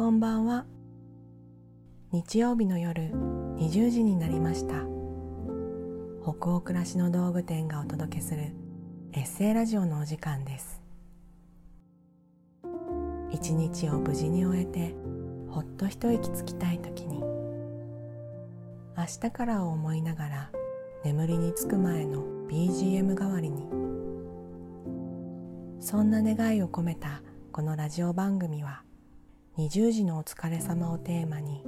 こんばんは。日曜日の夜20時になりました。北欧暮らしの道具店がお届けするエッセイラジオのお時間です。一日を無事に終えてほっと一息つきたい時に明日からを思いながら眠りにつく前の BGM 代わりにそんな願いを込めたこのラジオ番組は20時のお疲れ様をテーマに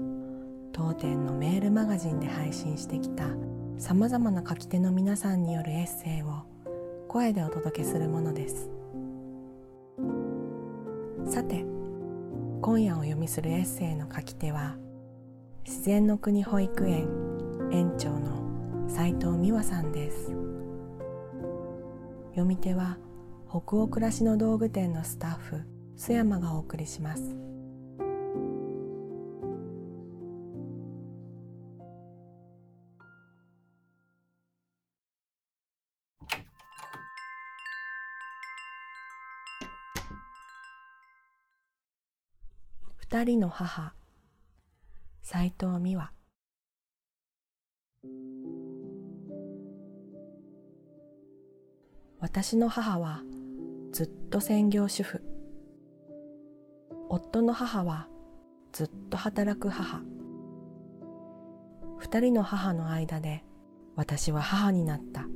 当店のメールマガジンで配信してきたさまざまな書き手の皆さんによるエッセイを声でお届けするものです。さて今夜お読みするエッセイの書き手は自然の国保育園園長の斉藤美和さんです。読み手は北欧暮らしの道具店のスタッフ須山がお送りします。二人の母。斉藤美和。私の母はずっと専業主婦。夫の母はずっと働く母。二人の母の間で私は母になった。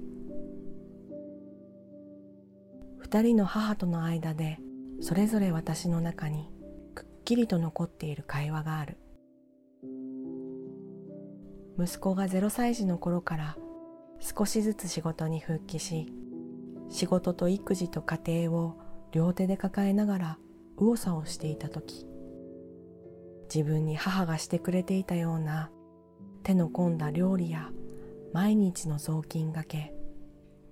二人の母との間でそれぞれ私の中にきりと残っている会話がある。息子が0歳児の頃から少しずつ仕事に復帰し仕事と育児と家庭を両手で抱えながら右往左往していた時自分に母がしてくれていたような手の込んだ料理や毎日の雑巾がけ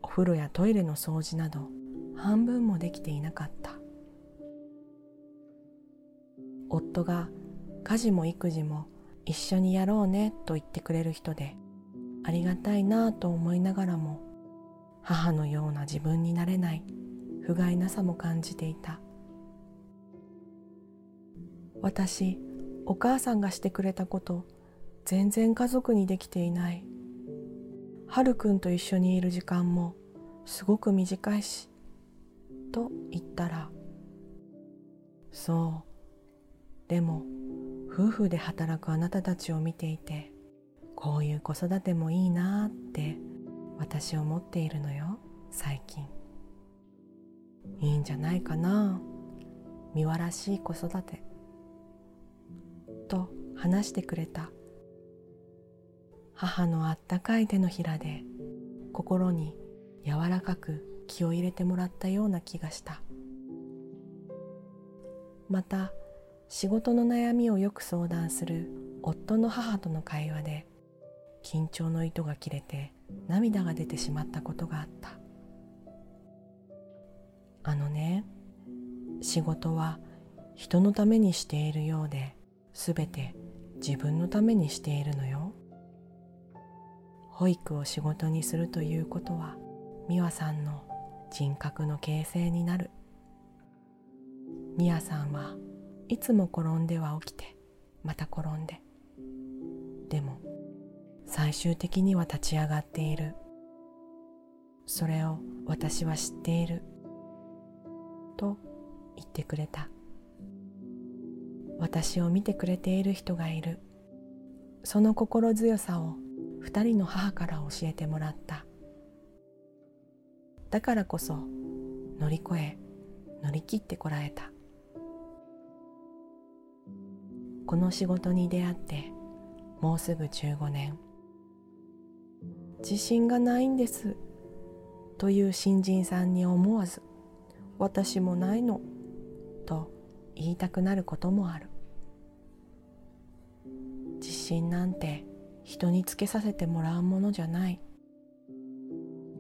お風呂やトイレの掃除など半分もできていなかった。夫が家事も育児も一緒にやろうねと言ってくれる人でありがたいなぁと思いながらも母のような自分になれない不甲斐なさも感じていた。私お母さんがしてくれたこと全然家族にできていない。はるくんと一緒にいる時間もすごく短いしと言ったらそう。でも夫婦で働くあなたたちを見ていてこういう子育てもいいなって私思っているのよ最近。いいんじゃないかな美和らしい子育て。と話してくれた。母のあったかい手のひらで心に柔らかく気を入れてもらったような気がした。また仕事の悩みをよく相談する夫の母との会話で緊張の糸が切れて涙が出てしまったことがあった。あのね仕事は人のためにしているようで全て自分のためにしているのよ。保育を仕事にするということは美和さんの人格の形成になる。美和さんはいつも転んでは起きてまた転んで。でも最終的には立ち上がっている。それを私は知っている。と言ってくれた。私を見てくれている人がいる。その心強さを二人の母から教えてもらった。だからこそ乗り越え乗り切ってこられた。この仕事に出会ってもうすぐ15年。自信がないんです。という新人さんに思わず私もないの。と言いたくなることもある。自信なんて人につけさせてもらうものじゃない。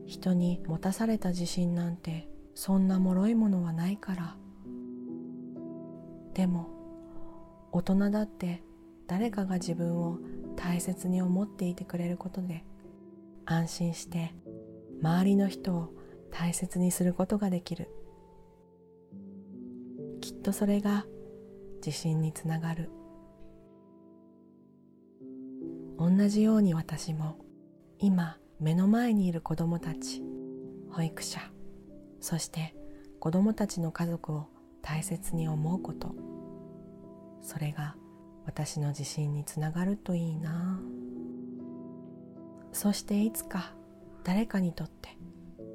人に持たされた自信なんてそんな脆いものはないから。でも大人だって誰かが自分を大切に思っていてくれることで安心して周りの人を大切にすることができる。きっとそれが自信につながる。同じように私も今目の前にいる子どもたち保育者そして子どもたちの家族を大切に思うこと。それが私の自信につながるといいな。そしていつか誰かにとって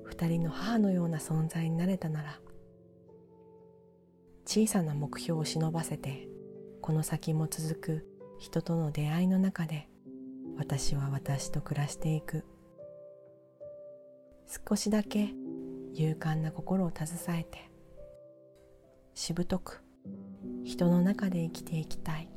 二人の母のような存在になれたなら小さな目標を忍ばせてこの先も続く人との出会いの中で私は私と暮らしていく。少しだけ勇敢な心を携えてしぶとく人の中で生きていきたい。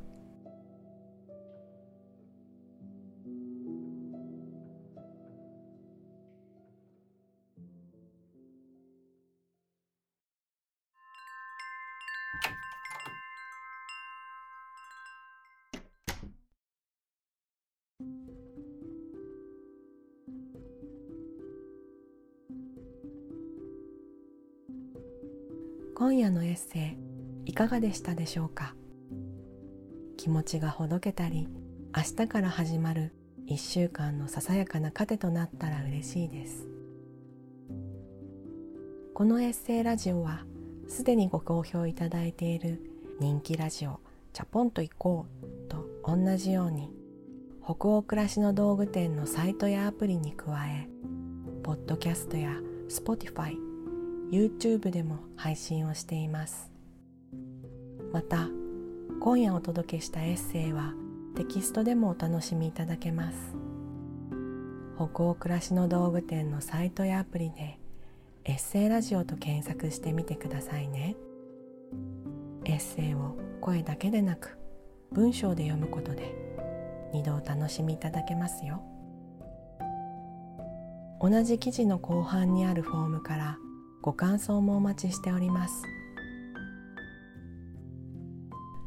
今夜のエッセイ。いかがでしたでしょうか？気持ちがほどけたり明日から始まる1週間のささやかな糧となったら嬉しいです。このエッセイラジオはすでにご好評いただいている人気ラジオ「チャポンと行こう」と同じように北欧暮らしの道具店のサイトやアプリに加えポッドキャストや Spotify YouTube でも配信をしています。また今夜お届けしたエッセイはテキストでもお楽しみいただけます。北欧暮らしの道具店のサイトやアプリでエッセイラジオと検索してみてくださいね。エッセイを声だけでなく文章で読むことで二度お楽しみいただけますよ。同じ記事の後半にあるフォームからご感想もお待ちしております。